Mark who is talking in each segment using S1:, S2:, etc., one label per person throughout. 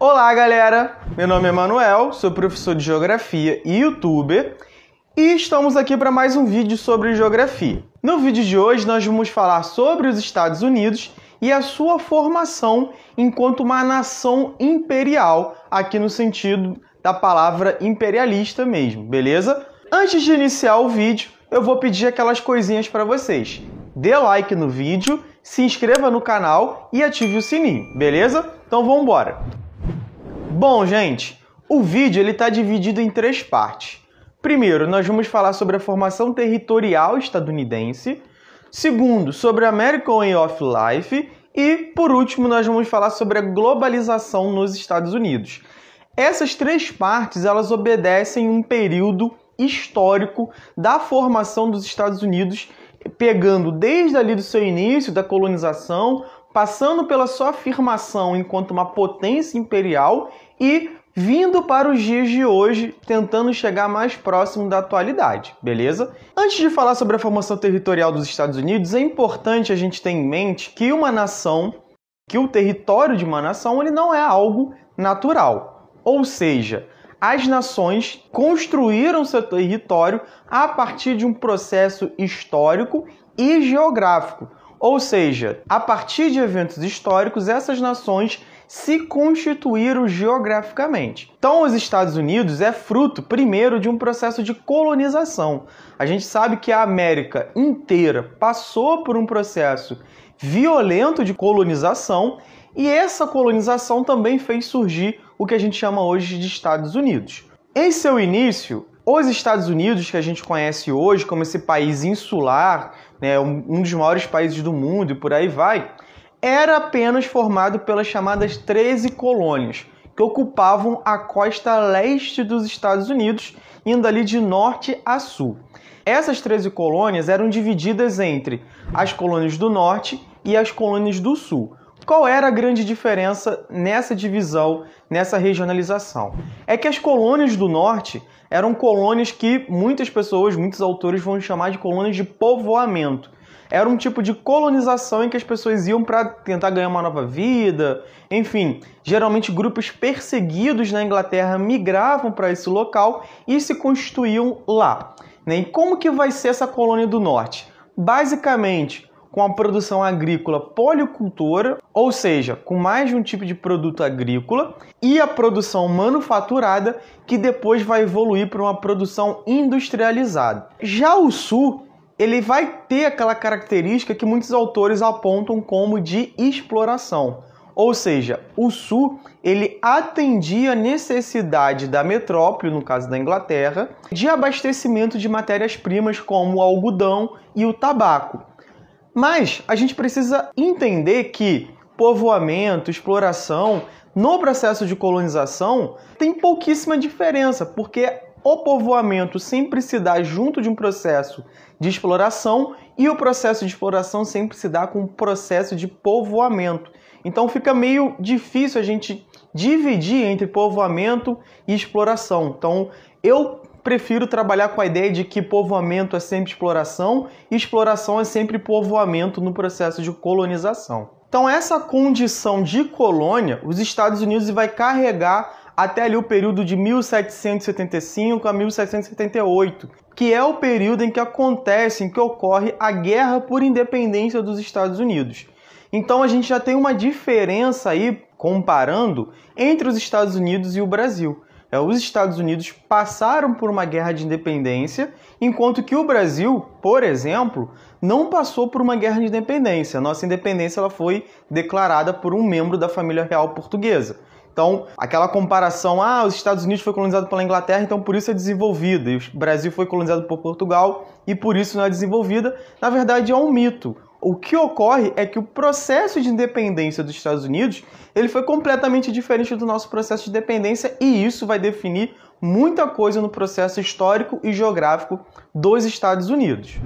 S1: Olá, galera! Meu nome é Manuel, sou professor de Geografia e youtuber e estamos aqui para mais um vídeo sobre geografia. No vídeo de hoje nós vamos falar sobre os Estados Unidos e a sua formação enquanto uma nação imperial, aqui no sentido da palavra imperialista mesmo, beleza? Antes de iniciar o vídeo, eu vou pedir aquelas coisinhas para vocês. Dê like no vídeo, se inscreva no canal e ative o sininho, beleza? Então vamos embora! Bom, gente, o vídeo ele está dividido em três partes. Primeiro, nós vamos falar sobre a formação territorial estadunidense. Segundo, sobre a American Way of Life. E, por último, nós vamos falar sobre a globalização nos Estados Unidos. Essas três partes elas obedecem um período histórico da formação dos Estados Unidos, pegando desde ali do seu início da colonização, passando pela sua afirmação enquanto uma potência imperial e vindo para os dias de hoje, tentando chegar mais próximo da atualidade, beleza? Antes de falar sobre a formação territorial dos Estados Unidos, é importante a gente ter em mente que uma nação, que o território de uma nação, ele não é algo natural. Ou seja, as nações construíram seu território a partir de um processo histórico e geográfico. Ou seja, a partir de eventos históricos, essas nações se constituíram geograficamente. Então, os Estados Unidos é fruto, primeiro, de um processo de colonização. A gente sabe que a América inteira passou por um processo violento de colonização e essa colonização também fez surgir o que a gente chama hoje de Estados Unidos. Em seu início, os Estados Unidos, que a gente conhece hoje como esse país insular, né, um dos maiores países do mundo e por aí vai, era apenas formado pelas chamadas 13 colônias, que ocupavam a costa leste dos Estados Unidos, indo ali de norte a sul. Essas 13 colônias eram divididas entre as colônias do norte e as colônias do sul. Qual era a grande diferença nessa divisão, nessa regionalização? É que as colônias do norte eram colônias que muitas pessoas, muitos autores vão chamar de colônias de povoamento. Era um tipo de colonização em que as pessoas iam para tentar ganhar uma nova vida. Enfim, geralmente grupos perseguidos na Inglaterra migravam para esse local e se constituíam lá. Né? E como que vai ser essa colônia do norte? Basicamente, com a produção agrícola policultora, ou seja, com mais de um tipo de produto agrícola, e a produção manufaturada, que depois vai evoluir para uma produção industrializada. Já o sul, ele vai ter aquela característica que muitos autores apontam como de exploração. Ou seja, o sul ele atendia a necessidade da metrópole, no caso da Inglaterra, de abastecimento de matérias-primas como o algodão e o tabaco. Mas a gente precisa entender que povoamento, exploração, no processo de colonização tem pouquíssima diferença, porque o povoamento sempre se dá junto de um processo de exploração e o processo de exploração sempre se dá com um processo de povoamento. Então fica meio difícil a gente dividir entre povoamento e exploração. Então eu prefiro trabalhar com a ideia de que povoamento é sempre exploração e exploração é sempre povoamento no processo de colonização. Então, essa condição de colônia, os Estados Unidos vai carregar até ali o período de 1775 a 1778, que é o período em que acontece, em que ocorre a guerra por independência dos Estados Unidos. Então a gente já tem uma diferença aí, comparando, entre os Estados Unidos e o Brasil. É, os Estados Unidos passaram por uma guerra de independência, enquanto que o Brasil, por exemplo, não passou por uma guerra de independência. Nossa independência ela foi declarada por um membro da família real portuguesa. Então, aquela comparação, ah, os Estados Unidos foi colonizado pela Inglaterra, então por isso é desenvolvida, e o Brasil foi colonizado por Portugal e por isso não é desenvolvida, na verdade é um mito. O que ocorre é que o processo de independência dos Estados Unidos ele foi completamente diferente do nosso processo de independência e isso vai definir muita coisa no processo histórico e geográfico dos Estados Unidos.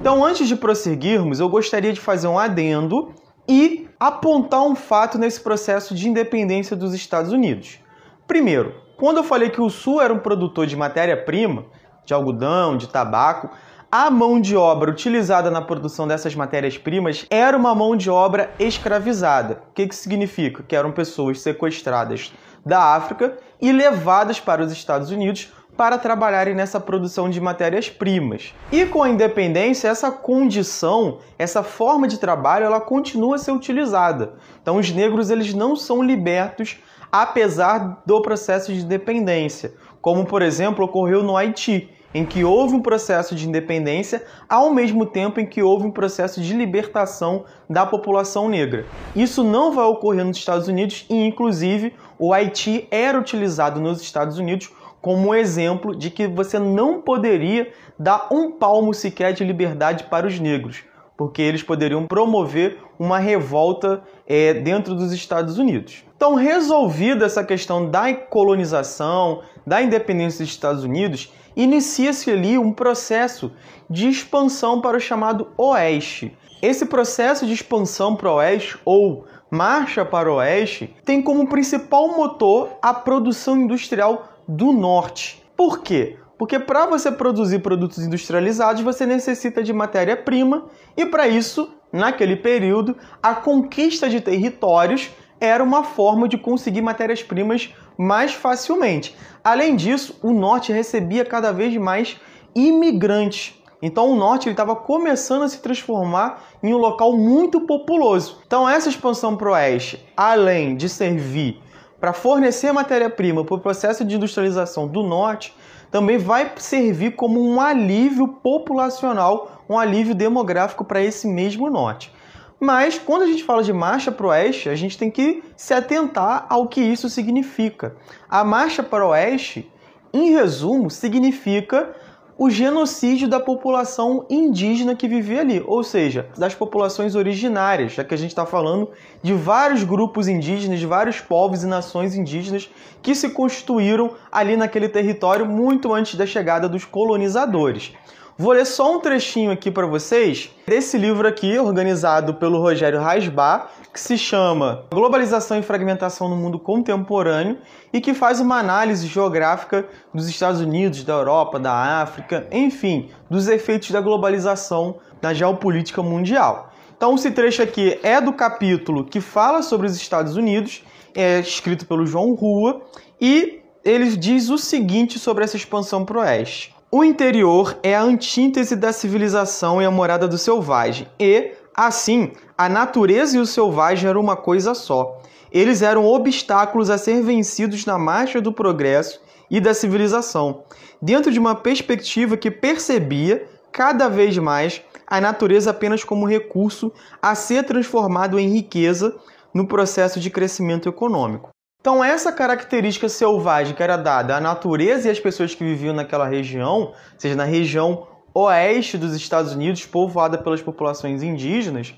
S1: Então, antes de prosseguirmos, eu gostaria de fazer um adendo e apontar um fato nesse processo de independência dos Estados Unidos. Primeiro, quando eu falei que o Sul era um produtor de matéria-prima, de algodão, de tabaco, a mão de obra utilizada na produção dessas matérias-primas era uma mão de obra escravizada. O que, que significa? Que eram pessoas sequestradas da África e levadas para os Estados Unidos para trabalharem nessa produção de matérias-primas. E com a independência, essa condição, essa forma de trabalho, ela continua a ser utilizada. Então os negros eles não são libertos apesar do processo de independência, como por exemplo ocorreu no Haiti, em que houve um processo de independência ao mesmo tempo em que houve um processo de libertação da população negra. Isso não vai ocorrer nos Estados Unidos e inclusive o Haiti era utilizado nos Estados Unidos como exemplo de que você não poderia dar um palmo sequer de liberdade para os negros, porque eles poderiam promover uma revolta é, dentro dos Estados Unidos. Então, resolvida essa questão da colonização, da independência dos Estados Unidos, inicia-se ali um processo de expansão para o chamado Oeste. Esse processo de expansão para o Oeste, ou marcha para o Oeste, tem como principal motor a produção industrial do norte. Por quê? Porque para você produzir produtos industrializados, você necessita de matéria-prima e para isso, naquele período, a conquista de territórios era uma forma de conseguir matérias-primas mais facilmente. Além disso, o norte recebia cada vez mais imigrantes. Então o norte estava começando a se transformar em um local muito populoso. Então essa expansão para o oeste, além de servir para fornecer matéria-prima para o processo de industrialização do norte, também vai servir como um alívio populacional, um alívio demográfico para esse mesmo norte. Mas quando a gente fala de marcha para o oeste, a gente tem que se atentar ao que isso significa. A marcha para o oeste, em resumo, significa o genocídio da população indígena que vivia ali, ou seja, das populações originárias, já que a gente está falando de vários grupos indígenas, de vários povos e nações indígenas que se constituíram ali naquele território muito antes da chegada dos colonizadores. Vou ler só um trechinho aqui para vocês desse livro aqui, organizado pelo Rogério Rasbar, que se chama Globalização e Fragmentação no Mundo Contemporâneo e que faz uma análise geográfica dos Estados Unidos, da Europa, da África, enfim, dos efeitos da globalização na geopolítica mundial. Então, esse trecho aqui é do capítulo que fala sobre os Estados Unidos, é escrito pelo João Rua, e ele diz o seguinte sobre essa expansão para o oeste. O interior é a antítese da civilização e a morada do selvagem, e, assim, a natureza e o selvagem eram uma coisa só. Eles eram obstáculos a ser vencidos na marcha do progresso e da civilização, dentro de uma perspectiva que percebia, cada vez mais, a natureza apenas como recurso a ser transformado em riqueza no processo de crescimento econômico. Então, essa característica selvagem que era dada à natureza e às pessoas que viviam naquela região, seja, na região oeste dos Estados Unidos, povoada pelas populações indígenas,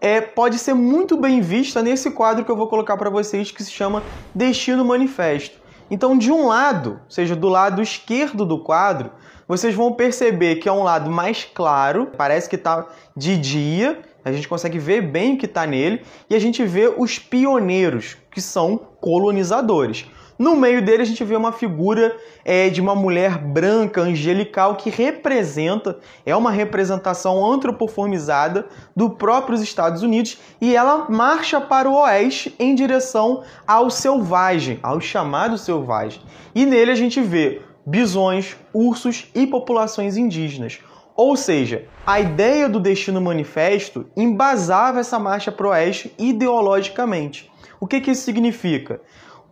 S1: é, pode ser muito bem vista nesse quadro que eu vou colocar para vocês, que se chama Destino Manifesto. Então, de um lado, ou seja, do lado esquerdo do quadro, vocês vão perceber que é um lado mais claro, parece que está de dia, a gente consegue ver bem o que está nele, e a gente vê os pioneiros, que são colonizadores. No meio dele a gente vê uma figura é, de uma mulher branca, angelical, que representa, é uma representação antropoformizada do próprios Estados Unidos e ela marcha para o oeste em direção ao selvagem, ao chamado selvagem. E nele a gente vê bisões, ursos e populações indígenas. Ou seja, a ideia do Destino Manifesto embasava essa marcha para o oeste ideologicamente. O que, que isso significa?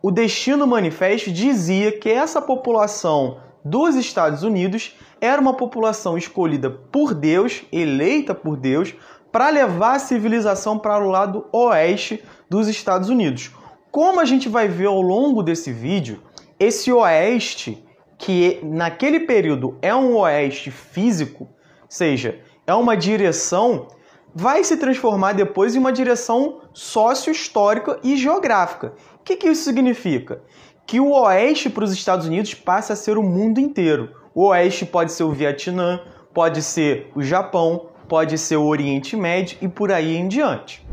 S1: O Destino Manifesto dizia que essa população dos Estados Unidos era uma população escolhida por Deus, eleita por Deus, para levar a civilização para o lado oeste dos Estados Unidos. Como a gente vai ver ao longo desse vídeo, esse oeste, que naquele período é um oeste físico, seja, é uma direção, vai se transformar depois em uma direção sócio-histórica e geográfica. O que, que isso significa? Que o oeste para os Estados Unidos passa a ser o mundo inteiro. O oeste pode ser o Vietnã, pode ser o Japão, pode ser o Oriente Médio e por aí em diante.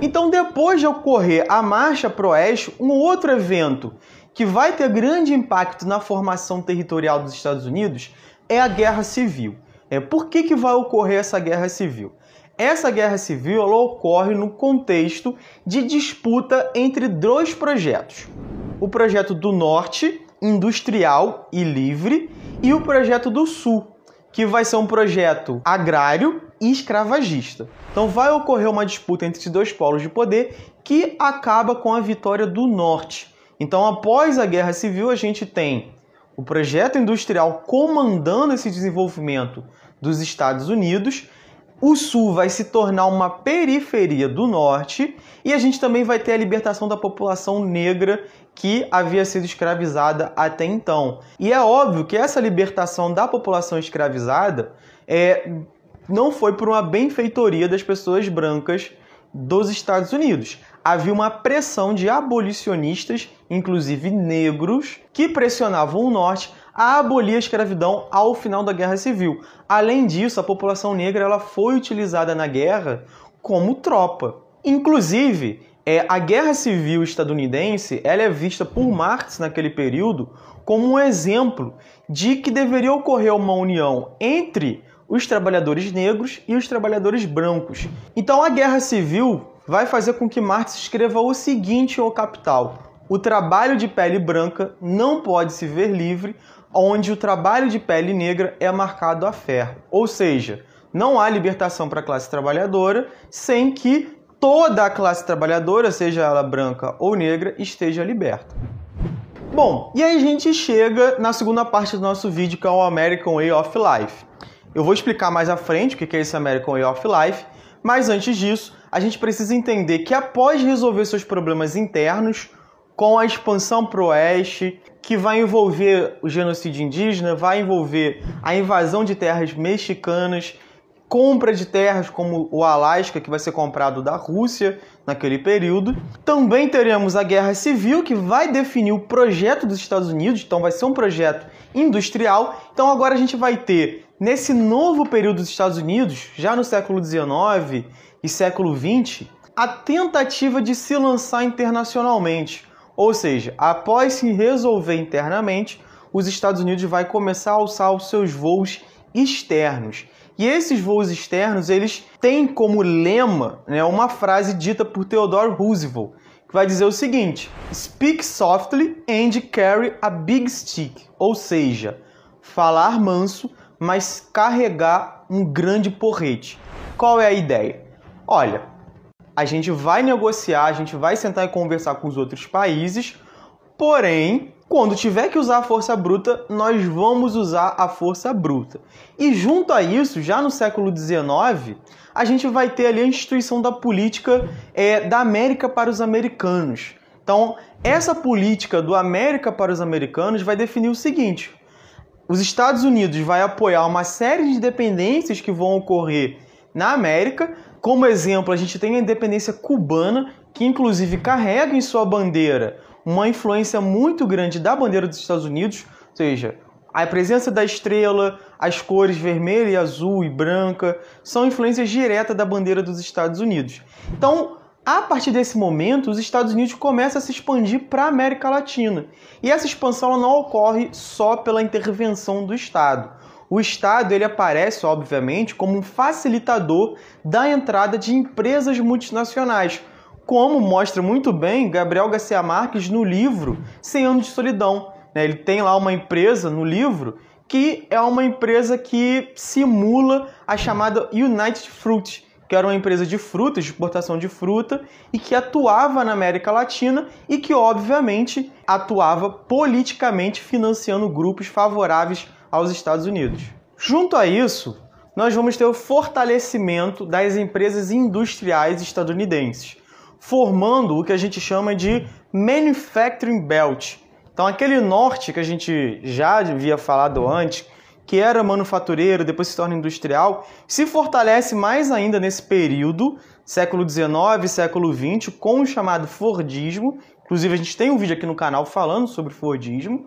S1: Então, depois de ocorrer a Marcha para o Oeste, um outro evento que vai ter grande impacto na formação territorial dos Estados Unidos é a Guerra Civil. É, por que, que vai ocorrer essa guerra civil? Essa guerra civil ela ocorre no contexto de disputa entre dois projetos. O projeto do Norte, industrial e livre, e o projeto do Sul, que vai ser um projeto agrário e escravagista. Então vai ocorrer uma disputa entre esses dois polos de poder que acaba com a vitória do Norte. Então, após a Guerra Civil, a gente tem o projeto industrial comandando esse desenvolvimento dos Estados Unidos. O Sul vai se tornar uma periferia do Norte e a gente também vai ter a libertação da população negra que havia sido escravizada até então. E é óbvio que essa libertação da população escravizada é, não foi por uma benfeitoria das pessoas brancas dos Estados Unidos. Havia uma pressão de abolicionistas, inclusive negros, que pressionavam o Norte a abolir a escravidão ao final da Guerra Civil. Além disso, a população negra ela foi utilizada na guerra como tropa. Inclusive, é, a Guerra Civil estadunidense ela é vista por Marx naquele período como um exemplo de que deveria ocorrer uma união entre os trabalhadores negros e os trabalhadores brancos. Então a Guerra Civil vai fazer com que Marx escreva o seguinte ao Capital: o trabalho de pele branca não pode se ver livre, onde o trabalho de pele negra é marcado a ferro. Ou seja, não há libertação para a classe trabalhadora sem que toda a classe trabalhadora, seja ela branca ou negra, esteja liberta. Bom, e aí a gente chega na segunda parte do nosso vídeo, que é o American Way of Life. Eu vou explicar mais à frente o que é esse American Way of Life, mas antes disso, a gente precisa entender que após resolver seus problemas internos, com a expansão para o oeste, que vai envolver o genocídio indígena, vai envolver a invasão de terras mexicanas, compra de terras como o Alasca, que vai ser comprado da Rússia naquele período. Também teremos a Guerra Civil, que vai definir o projeto dos Estados Unidos, então vai ser um projeto industrial. Então agora a gente vai ter, nesse novo período dos Estados Unidos, já no século XIX e século XX, a tentativa de se lançar internacionalmente. Ou seja, após se resolver internamente, os Estados Unidos vai começar a alçar os seus voos externos. E esses voos externos, eles têm como lema né, uma frase dita por Theodore Roosevelt, que vai dizer o seguinte: Speak softly and carry a big stick. Ou seja, falar manso, mas carregar um grande porrete. Qual é a ideia? Olha, a gente vai negociar, a gente vai sentar e conversar com os outros países, porém quando tiver que usar a força bruta, nós vamos usar a força bruta. E junto a isso, já no século XIX, a gente vai ter ali a instituição da política é, da América para os americanos. Então, essa política do América para os americanos vai definir o seguinte: os Estados Unidos vai apoiar uma série de independências que vão ocorrer na América. Como exemplo, a gente tem a independência cubana, que inclusive carrega em sua bandeira uma influência muito grande da bandeira dos Estados Unidos, ou seja, a presença da estrela, as cores vermelha azul e branca são influências diretas da bandeira dos Estados Unidos. Então, a partir desse momento, os Estados Unidos começam a se expandir para a América Latina. E essa expansão não ocorre só pela intervenção do Estado. O Estado ele aparece, obviamente, como um facilitador da entrada de empresas multinacionais, como mostra muito bem Gabriel Garcia Marques no livro 100 anos de solidão. Né? Ele tem lá uma empresa no livro que é uma empresa que simula a chamada United Fruit, que era uma empresa de frutas, de exportação de fruta, e que atuava na América Latina e que, obviamente, atuava politicamente financiando grupos favoráveis aos Estados Unidos. Junto a isso, nós vamos ter o fortalecimento das empresas industriais estadunidenses formando o que a gente chama de Manufacturing Belt. Então, aquele norte que a gente já havia falado antes, que era manufatureiro, depois se torna industrial, se fortalece mais ainda nesse período, século XIX, século XX, com o chamado Fordismo. Inclusive, a gente tem um vídeo aqui no canal falando sobre Fordismo.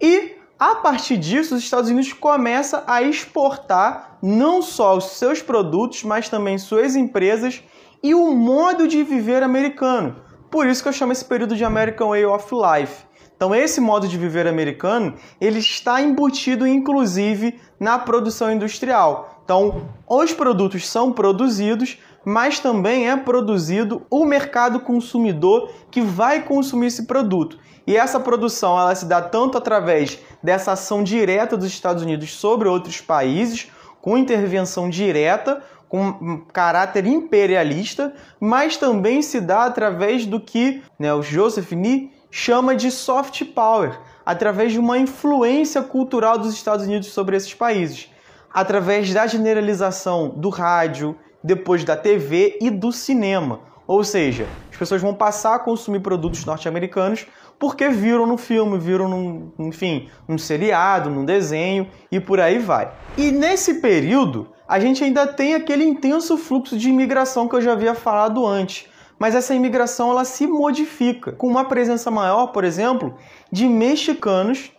S1: E a partir disso, os Estados Unidos começam a exportar não só os seus produtos, mas também suas empresas e o modo de viver americano. Por isso que eu chamo esse período de American Way of Life. Então esse modo de viver americano, ele está embutido inclusive na produção industrial. Então, os produtos são produzidos, mas também é produzido o mercado consumidor que vai consumir esse produto. E essa produção ela se dá tanto através dessa ação direta dos Estados Unidos sobre outros países, com intervenção direta, com caráter imperialista, mas também se dá através do que né, o Joseph Nee chama de soft power, através de uma influência cultural dos Estados Unidos sobre esses países, através da generalização do rádio, depois da TV e do cinema. Ou seja, as pessoas vão passar a consumir produtos norte-americanos porque viram no filme, viram num, enfim, num seriado, num desenho e por aí vai. E nesse período, a gente ainda tem aquele intenso fluxo de imigração que eu já havia falado antes. Mas essa imigração ela se modifica com uma presença maior, por exemplo, de mexicanos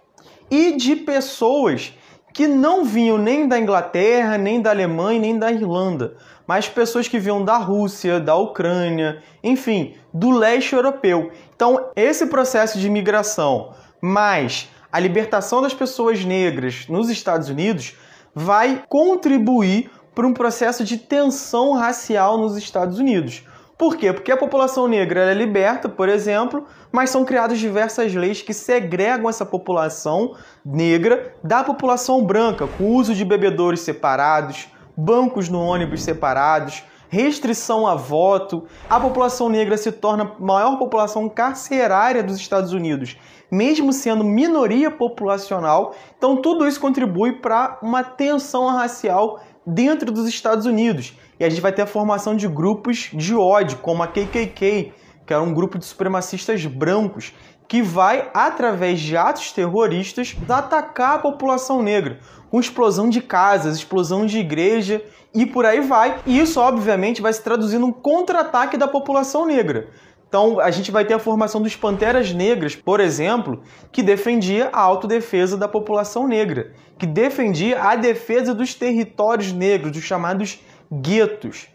S1: e de pessoas que não vinham nem da Inglaterra, nem da Alemanha, nem da Irlanda, mas pessoas que vinham da Rússia, da Ucrânia, enfim, do leste europeu. Então, esse processo de imigração, mais a libertação das pessoas negras nos Estados Unidos, vai contribuir para um processo de tensão racial nos Estados Unidos. Por quê? Porque a população negra é liberta, por exemplo, mas são criadas diversas leis que segregam essa população negra da população branca, com uso de bebedouros separados, bancos no ônibus separados, restrição a voto. A população negra se torna a maior população carcerária dos Estados Unidos, mesmo sendo minoria populacional. Então, tudo isso contribui para uma tensão racial dentro dos Estados Unidos. E a gente vai ter a formação de grupos de ódio, como a KKK, que era um grupo de supremacistas brancos, que vai, através de atos terroristas, atacar a população negra, com explosão de casas, explosão de igreja e por aí vai. E isso, obviamente, vai se traduzir num contra-ataque da população negra. Então, a gente vai ter a formação dos Panteras Negras, por exemplo, que defendia a autodefesa da população negra, que defendia a defesa dos territórios negros, dos chamados guetos.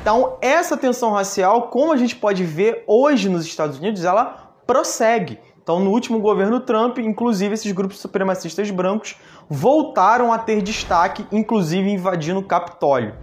S1: Então, essa tensão racial, como a gente pode ver hoje nos Estados Unidos, ela prossegue. Então, no último governo Trump, inclusive esses grupos supremacistas brancos voltaram a ter destaque, inclusive invadindo o Capitólio.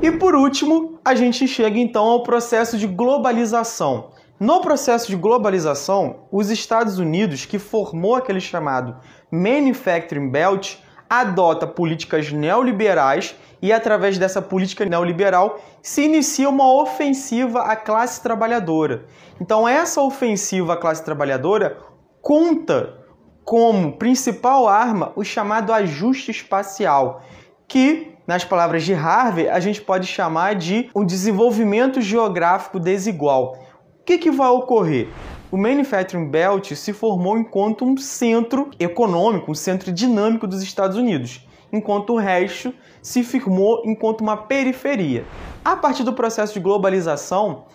S1: E por último, a gente chega então ao processo de globalização. No processo de globalização, os Estados Unidos, que formou aquele chamado Manufacturing Belt, adota políticas neoliberais e, através dessa política neoliberal, se inicia uma ofensiva à classe trabalhadora. Então, essa ofensiva à classe trabalhadora conta como principal arma o chamado ajuste espacial, que nas palavras de Harvey, a gente pode chamar de um desenvolvimento geográfico desigual. O que, que vai ocorrer? O Manufacturing Belt se formou enquanto um centro econômico, um centro dinâmico dos Estados Unidos, enquanto o resto se firmou enquanto uma periferia. A partir do processo de globalização,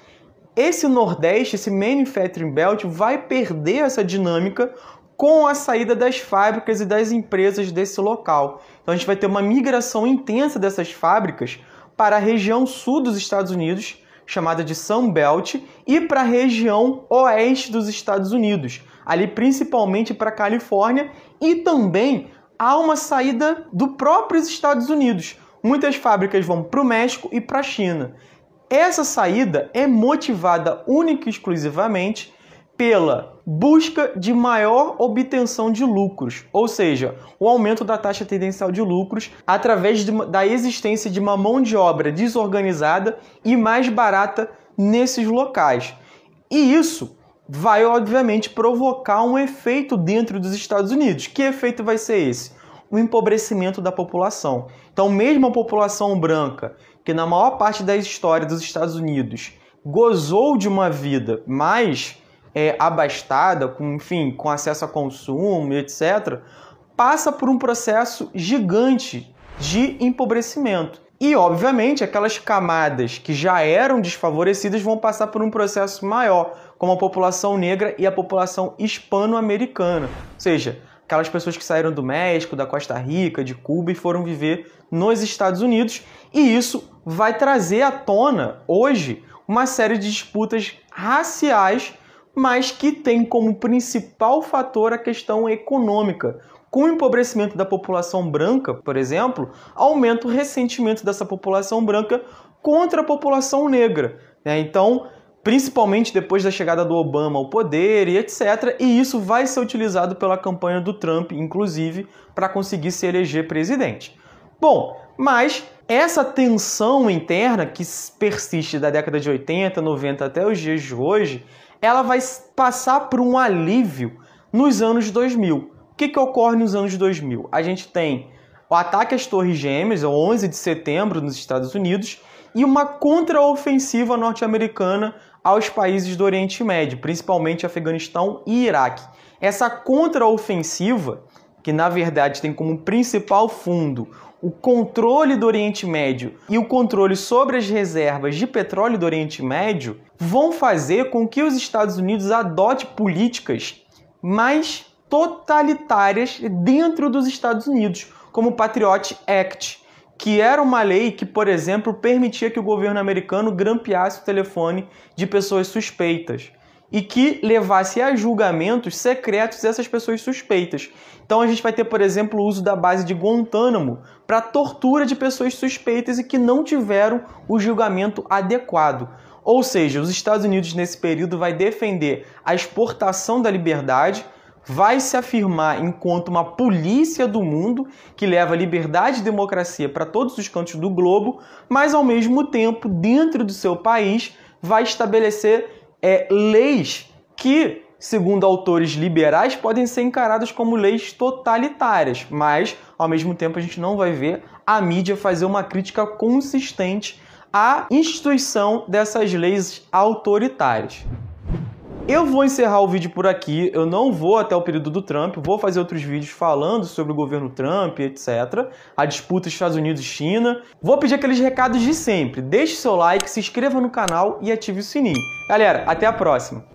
S1: esse Nordeste, esse Manufacturing Belt, vai perder essa dinâmica com a saída das fábricas e das empresas desse local. Então a gente vai ter uma migração intensa dessas fábricas para a região sul dos Estados Unidos, chamada de Sun Belt, e para a região oeste dos Estados Unidos, ali principalmente para a Califórnia, e também há uma saída do próprios Estados Unidos. Muitas fábricas vão para o México e para a China. Essa saída é motivada única e exclusivamente pela busca de maior obtenção de lucros, ou seja, o aumento da taxa tendencial de lucros através de, da existência de uma mão de obra desorganizada e mais barata nesses locais. E isso vai, obviamente, provocar um efeito dentro dos Estados Unidos. Que efeito vai ser esse? O empobrecimento da população. Então, mesmo a população branca, que na maior parte da história dos Estados Unidos gozou de uma vida mais é, abastada, com, enfim, com acesso a consumo, etc., passa por um processo gigante de empobrecimento. E, obviamente, aquelas camadas que já eram desfavorecidas vão passar por um processo maior, como a população negra e a população hispano-americana. Ou seja, aquelas pessoas que saíram do México, da Costa Rica, de Cuba e foram viver nos Estados Unidos. E isso vai trazer à tona, hoje, uma série de disputas raciais mas que tem como principal fator a questão econômica. Com o empobrecimento da população branca, por exemplo, aumenta o ressentimento dessa população branca contra a população negra. Né? Então, principalmente depois da chegada do Obama ao poder e etc. E isso vai ser utilizado pela campanha do Trump, inclusive, para conseguir se eleger presidente. Bom, mas essa tensão interna que persiste da década de 80, 90 até os dias de hoje, ela vai passar por um alívio nos anos 2000. O que, que ocorre nos anos 2000? A gente tem o ataque às Torres Gêmeas, o 11 de setembro, nos Estados Unidos, e uma contraofensiva norte-americana aos países do Oriente Médio, principalmente Afeganistão e Iraque. Essa contraofensiva, que na verdade tem como principal fundo o controle do Oriente Médio e o controle sobre as reservas de petróleo do Oriente Médio vão fazer com que os Estados Unidos adote políticas mais totalitárias dentro dos Estados Unidos, como o Patriot Act, que era uma lei que, por exemplo, permitia que o governo americano grampeasse o telefone de pessoas suspeitas e que levasse a julgamentos secretos essas pessoas suspeitas. Então a gente vai ter, por exemplo, o uso da base de Guantánamo para tortura de pessoas suspeitas e que não tiveram o julgamento adequado. Ou seja, os Estados Unidos nesse período vai defender a exportação da liberdade, vai se afirmar enquanto uma polícia do mundo que leva liberdade e democracia para todos os cantos do globo, mas ao mesmo tempo, dentro do seu país, vai estabelecer é, leis que, segundo autores liberais, podem ser encaradas como leis totalitárias, mas ao mesmo tempo a gente não vai ver a mídia fazer uma crítica consistente à instituição dessas leis autoritárias. Eu vou encerrar o vídeo por aqui, eu não vou até o período do Trump, vou fazer outros vídeos falando sobre o governo Trump, etc. A disputa Estados Unidos e China. Vou pedir aqueles recados de sempre. Deixe seu like, se inscreva no canal e ative o sininho. Galera, até a próxima!